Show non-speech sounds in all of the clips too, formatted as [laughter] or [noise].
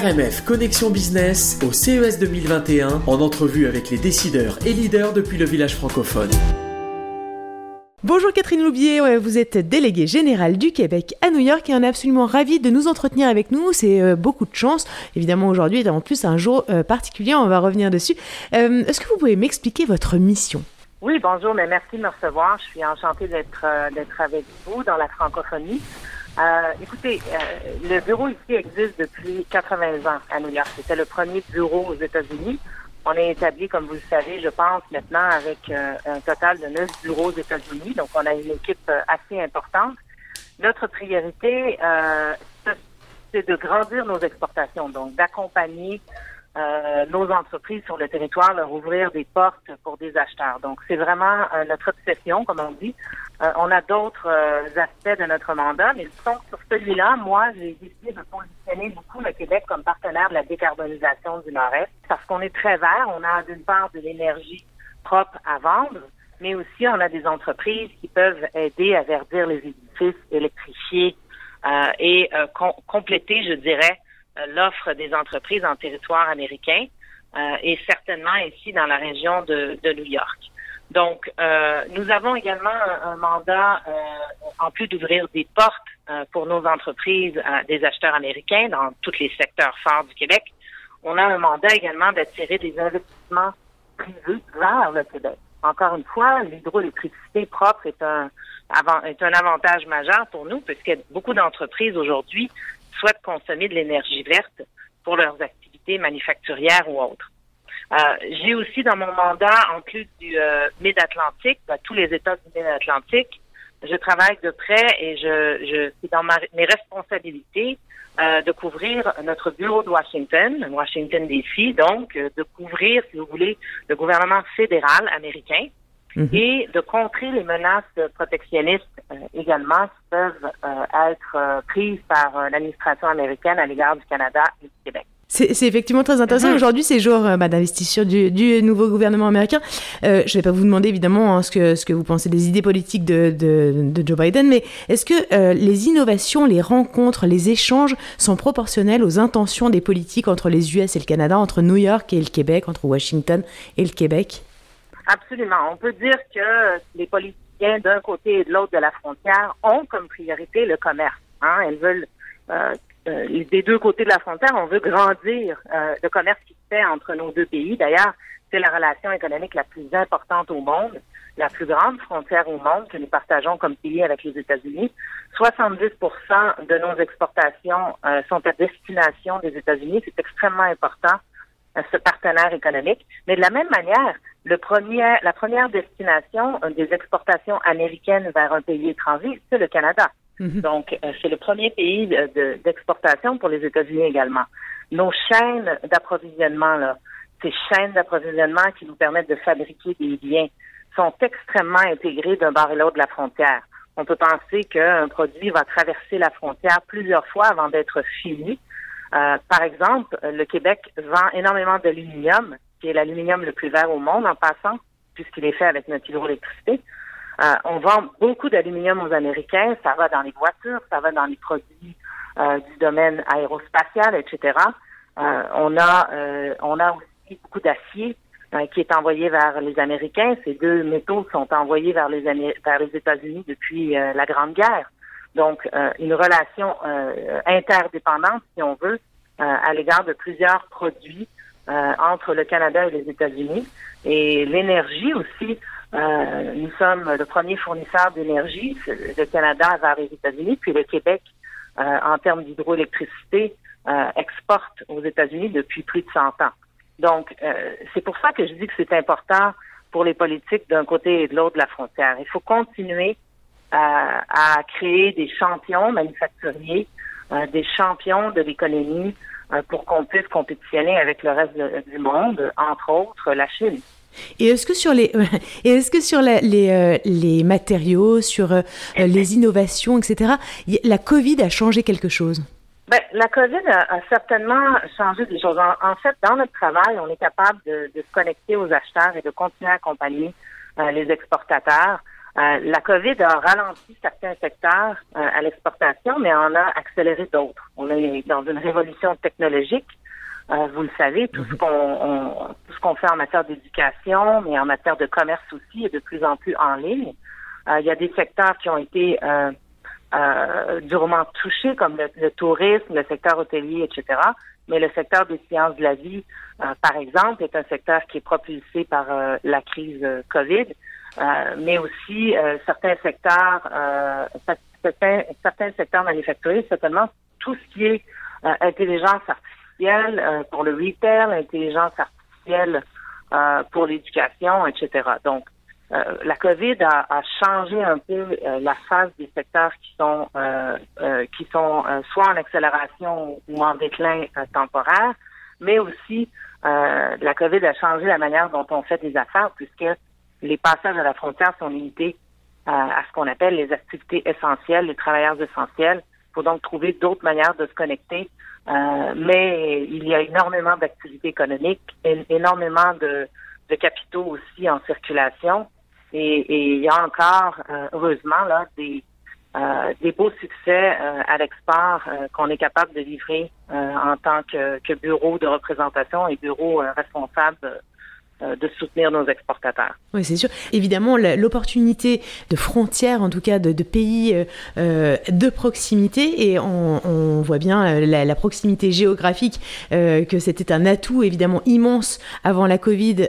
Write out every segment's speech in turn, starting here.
RMF Connexion Business au CES 2021 en entrevue avec les décideurs et leaders depuis le village francophone. Bonjour Catherine Loubier, vous êtes déléguée générale du Québec à New York et on est absolument ravi de nous entretenir avec nous. C'est euh, beaucoup de chance. Évidemment, aujourd'hui est en plus un jour euh, particulier, on va revenir dessus. Euh, est-ce que vous pouvez m'expliquer votre mission? Oui, bonjour, mais merci de me recevoir. Je suis enchantée d'être d'être avec vous dans la francophonie. Euh, écoutez, euh, le bureau ici existe depuis 80 ans à New York. C'était le premier bureau aux États-Unis. On est établi, comme vous le savez, je pense, maintenant avec euh, un total de neuf bureaux aux États-Unis. Donc, on a une équipe assez importante. Notre priorité, c'est de grandir nos exportations, donc d'accompagner euh, nos entreprises sur le territoire, leur ouvrir des portes pour des acheteurs. Donc, c'est vraiment euh, notre obsession, comme on dit. Euh, on a d'autres aspects de notre mandat, mais sur celui-là, moi, j'ai décidé de positionner beaucoup le Québec comme partenaire de la décarbonisation du Nord-Est, parce qu'on est très vert. On a d'une part de l'énergie propre à vendre, mais aussi on a des entreprises qui peuvent aider à verdir les édifices, électrifier et compléter, je dirais, euh, l'offre des entreprises en territoire américain euh, et certainement ici dans la région de, New York. Donc, euh, nous avons également un, mandat, en plus d'ouvrir des portes pour nos entreprises, des acheteurs américains dans tous les secteurs forts du Québec. On a un mandat également d'attirer des investissements privés vers le Québec. Encore une fois, l'hydroélectricité propre est un, est un avantage majeur pour nous, puisque beaucoup d'entreprises aujourd'hui souhaitent consommer de l'énergie verte pour leurs activités manufacturières ou autres. Euh, j'ai aussi dans mon mandat, en plus du euh, Mid-Atlantique, ben, tous les États du Mid-Atlantique, je travaille de près et je, je c'est dans mes responsabilités euh, de couvrir notre bureau de Washington, Washington DC, donc de couvrir, si vous voulez, le gouvernement fédéral américain Mhm. et de contrer les menaces protectionnistes euh, également qui peuvent euh, être euh, prises par l'administration américaine à l'égard du Canada et du Québec. C'est effectivement très intéressant. Mhm. Aujourd'hui, c'est jour bah, d'investiture du, du, nouveau gouvernement américain. je ne vais pas vous demander évidemment hein, ce, que, ce que vous pensez des idées politiques de, de, de Joe Biden, mais est-ce que les innovations, les rencontres, les échanges sont proportionnels aux intentions des politiques entre les US et le Canada, entre New York et le Québec, entre Washington et le Québec? Absolument. On peut dire que les politiciens d'un côté et de l'autre de la frontière ont comme priorité le commerce. Hein. Elles veulent, euh, euh, des deux côtés de la frontière, on veut grandir euh, le commerce qui se fait entre nos deux pays. D'ailleurs, c'est la relation économique la plus importante au monde, la plus grande frontière au monde que nous partageons comme pays avec les États-Unis. 70% de nos exportations sont à destination des États-Unis. C'est extrêmement important ce partenaire économique. Mais de la même manière, le premier, la première destination euh, des exportations américaines vers un pays étranger, c'est le Canada. Mhm. Donc, euh, c'est le premier pays d'exportation pour les États-Unis également. Nos chaînes d'approvisionnement, là, ces chaînes d'approvisionnement qui nous permettent de fabriquer des biens, sont extrêmement intégrées d'un bord et l'autre de la frontière. On peut penser qu'un produit va traverser la frontière plusieurs fois avant d'être fini euh, par exemple, le Québec vend énormément d'aluminium, qui est l'aluminium le plus vert au monde en passant, puisqu'il est fait avec notre hydroélectricité. Euh, on vend beaucoup d'aluminium aux Américains. Ça va dans les voitures, ça va dans les produits euh, du domaine aérospatial, etc. on a on a aussi beaucoup d'acier qui est envoyé vers les Américains. Ces deux métaux sont envoyés vers les vers les États-Unis depuis la Grande Guerre. Donc, euh, une relation euh, interdépendante, si on veut, euh, à l'égard de plusieurs produits entre le Canada et les États-Unis. Et l'énergie aussi, nous sommes le premier fournisseur d'énergie, le Canada vers les États-Unis, puis le Québec, en termes d'hydroélectricité, exporte aux États-Unis depuis plus de 100 ans. Donc, c'est pour ça que je dis que c'est important pour les politiques d'un côté et de l'autre de la frontière. Il faut continuer à, créer des champions manufacturiers, euh, des champions de l'économie euh, pour qu'on puisse compétitionner avec le reste du monde, entre autres la Chine. Et est-ce que sur les, [laughs] est-ce que sur les, euh, les, matériaux, sur les innovations, etc., la Covid a changé quelque chose? Ben, la COVID a, certainement changé des choses. En, fait, dans notre travail, on est capable de, de, se connecter aux acheteurs et de continuer à accompagner les exportateurs la COVID a ralenti certains secteurs à l'exportation, mais en a accéléré d'autres. On est dans une révolution technologique. vous le savez, tout ce qu'on tout ce qu'on fait en matière d'éducation, mais en matière de commerce aussi, est de plus en plus en ligne. il y a des secteurs qui ont été euh, durement touchés, comme le, tourisme, le secteur hôtelier, etc. Mais le secteur des sciences de la vie, euh, par exemple, est un secteur qui est propulsé par euh, la crise COVID, mais aussi certains secteurs, certains, certains secteurs manufacturiers, certainement tout ce qui est intelligence artificielle pour le retail, intelligence artificielle pour l'éducation, etc. Donc, euh, la COVID a, a, changé un peu euh, la phase des secteurs qui sont euh, qui sont soit en accélération ou en déclin temporaire, mais aussi la COVID a changé la manière dont on fait des affaires puisque les passages à la frontière sont limités à ce qu'on appelle les activités essentielles, les travailleurs essentiels. Il faut donc trouver d'autres manières de se connecter. mais il y a énormément d'activités économiques, énormément de, de capitaux aussi en circulation. Et, il y a encore, euh, heureusement, là, des, euh, des beaux succès euh, à l'export qu'on est capable de livrer en tant que, que, bureau de représentation et bureau responsable euh, de soutenir nos exportateurs. Oui, c'est sûr. Évidemment, l'opportunité de frontières, en tout cas de, pays euh, euh, de proximité, et on, voit bien la, proximité géographique, que c'était un atout évidemment immense avant la Covid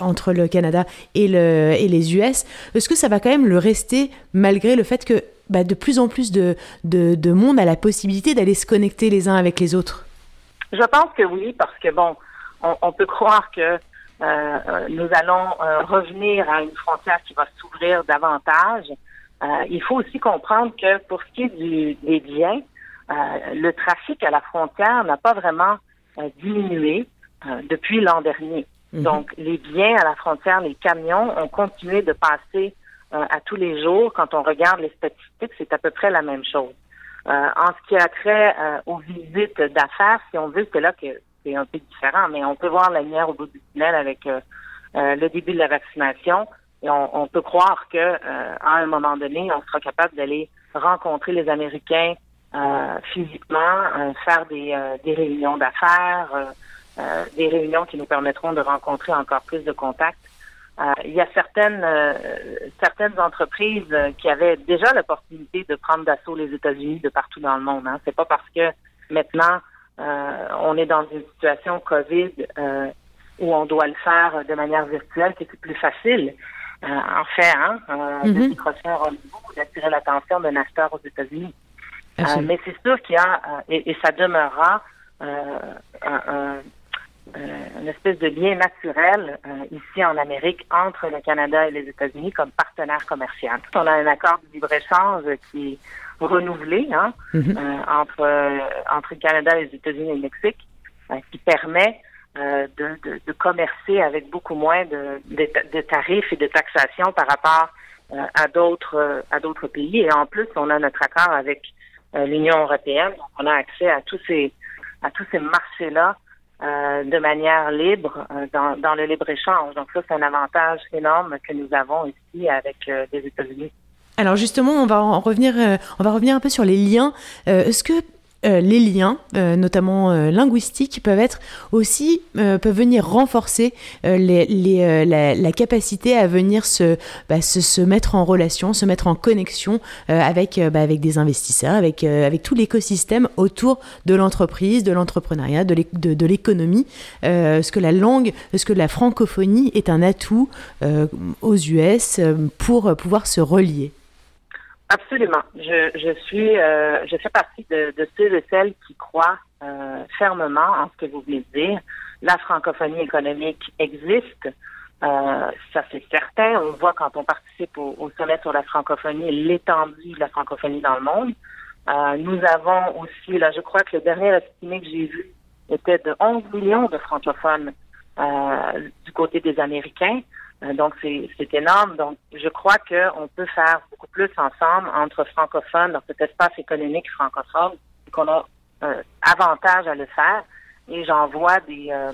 entre le Canada et, le, et les US. Est-ce que ça va quand même le rester malgré le fait que bah, de plus en plus de, de monde a la possibilité d'aller se connecter les uns avec les autres? Je pense que oui, parce que bon, on, on peut [laughs] croire que euh, euh, nous allons euh, revenir à une frontière qui va s'ouvrir davantage. il faut aussi comprendre que pour ce qui est du, des biens, le trafic à la frontière n'a pas vraiment diminué depuis l'an dernier. Mhm. Donc, les biens à la frontière, les camions ont continué de passer à tous les jours. Quand on regarde les statistiques, c'est à peu près la même chose. en ce qui a trait aux visites d'affaires, si on veut, c'est là que c'est un peu différent, mais on peut voir la lumière au bout du tunnel avec euh, euh, le début de la vaccination. Et on, peut croire que euh, à un moment donné, on sera capable d'aller rencontrer les Américains physiquement, faire des, des réunions d'affaires, des réunions qui nous permettront de rencontrer encore plus de contacts. il y a certaines certaines entreprises qui avaient déjà l'opportunité de prendre d'assaut les États-Unis de partout dans le monde. Hein. C'est pas parce que maintenant on est dans une situation COVID euh, où on doit le faire de manière virtuelle, c'est plus facile. Euh, en fait, hein, de décrocher un rendez-vous, d'attirer l'attention d'un acheteur aux États-Unis. mais c'est sûr qu'il y a, et, ça demeurera, un, une espèce de lien naturel ici en Amérique entre le Canada et les États-Unis comme partenaire commercial. On a un accord de libre-échange qui renouvelé hein, mhm. euh, entre euh, entre le Canada, les États-Unis et le Mexique, euh, qui permet de, de, de, commercer avec beaucoup moins de, de, tarifs et de taxation par rapport à d'autres à d'autres pays. Et en plus, on a notre accord avec l'Union européenne, donc on a accès à tous ces à tous ces marchés-là de manière libre dans, dans le libre-échange. Donc ça, c'est un avantage énorme que nous avons ici avec les États-Unis. Alors justement, on va en revenir, euh, on va revenir un peu sur les liens. Euh, est-ce que euh, les liens, notamment linguistiques, peuvent être aussi peuvent venir renforcer la, capacité à venir bah, se, mettre en relation, se mettre en connexion avec bah, avec des investisseurs, avec avec tout l'écosystème autour de l'entreprise, de l'entrepreneuriat, de l'économie. est-ce que la langue, est-ce que la francophonie est un atout aux US pour pouvoir se relier Absolument. Je, je suis, euh, je fais partie de, de, ceux et celles qui croient euh, fermement en ce que vous de dire. La francophonie économique existe. Euh, ça c'est certain. On voit quand on participe au, au sommet sur la francophonie l'étendue de la francophonie dans le monde. Euh, nous avons aussi, là, je crois que le dernier estimé que j'ai vu était de 11 millions de francophones euh, du côté des Américains. Euh, donc, c'est énorme. Donc, je crois qu'on peut faire beaucoup plus ensemble entre francophones dans cet espace économique francophone qu'on a euh, avantage à le faire. Et j'en vois des, euh,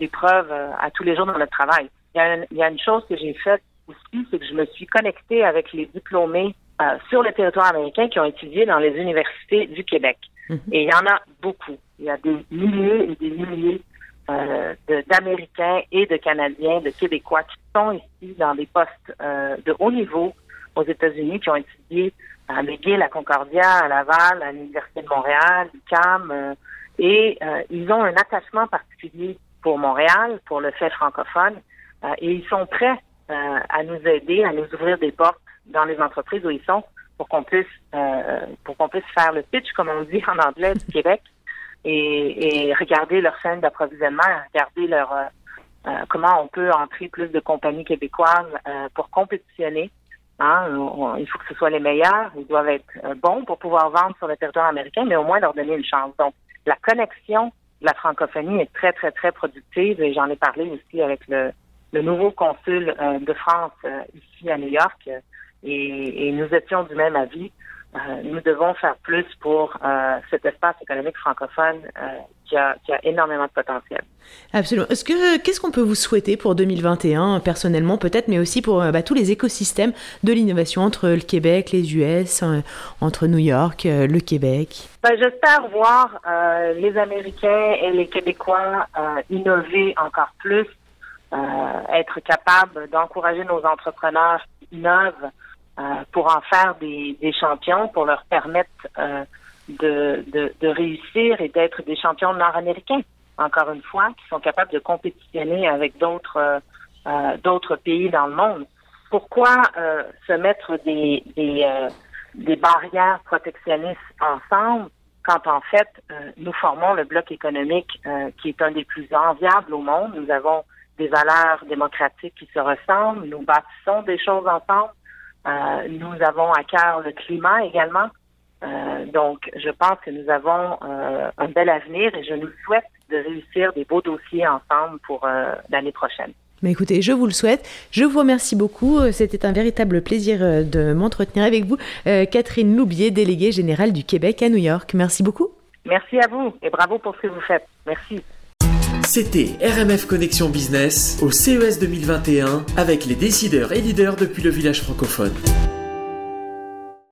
des preuves à tous les jours dans notre travail. Il y a une, il y a une chose que j'ai faite aussi, c'est que je me suis connectée avec les diplômés euh, sur le territoire américain qui ont étudié dans les universités du Québec. Mhm. Et il y en a beaucoup. Il y a des milliers et des milliers euh, d'Américains et de Canadiens, de Québécois qui sont ici dans des postes euh, de haut niveau aux États-Unis, qui ont étudié à McGill, à Concordia, à Laval, à l'Université de Montréal, CAM, euh, et euh, ils ont un attachement particulier pour Montréal, pour le fait francophone, euh, et ils sont prêts à nous aider, à nous ouvrir des portes dans les entreprises où ils sont pour qu'on puisse pour qu'on puisse faire le pitch, comme on dit en anglais, du Québec, et, et regarder leur chaîne d'approvisionnement, regarder leur comment on peut entrer plus de compagnies québécoises pour compétitionner Hein, il faut que ce soit les meilleurs. Ils doivent être euh, bons pour pouvoir vendre sur le territoire américain, mais au moins leur donner une chance. Donc, la connexion de la francophonie est très, très, très productive et j'en ai parlé aussi avec le, le nouveau consul euh, de France euh, ici à New York et, et, nous étions du même avis. Nous devons faire plus pour cet espace économique francophone qui a, qui, a, énormément de potentiel. Absolument. Est-ce que qu'est-ce qu'on peut vous souhaiter pour 2021 personnellement peut-être, mais aussi pour bah, tous les écosystèmes de l'innovation entre le Québec, les US, euh, entre New York, euh, le Québec? Ben, j'espère voir euh, les Américains et les Québécois innover encore plus, être capables d'encourager nos entrepreneurs qui innovent pour en faire des, des, champions, pour leur permettre de, de, de réussir et d'être des champions nord-américains, encore une fois, qui sont capables de compétitionner avec d'autres euh, euh d'autres pays dans le monde. Pourquoi euh, se mettre des, des, euh, des barrières protectionnistes ensemble quand en fait nous formons le bloc économique qui est un des plus enviables au monde. Nous avons des valeurs démocratiques qui se ressemblent, nous bâtissons des choses ensemble. Nous avons à cœur le climat également. Euh, donc, je pense que nous avons euh, un bel avenir et je nous souhaite de réussir des beaux dossiers ensemble pour euh, l'année prochaine. Mais écoutez, je vous le souhaite. Je vous remercie beaucoup. C'était un véritable plaisir de m'entretenir avec vous. Catherine Loubier, déléguée générale du Québec à New York. Merci beaucoup. Merci à vous et bravo pour ce que vous faites. Merci. C'était RMF Connexion Business au CES 2021 avec les décideurs et leaders depuis le village francophone.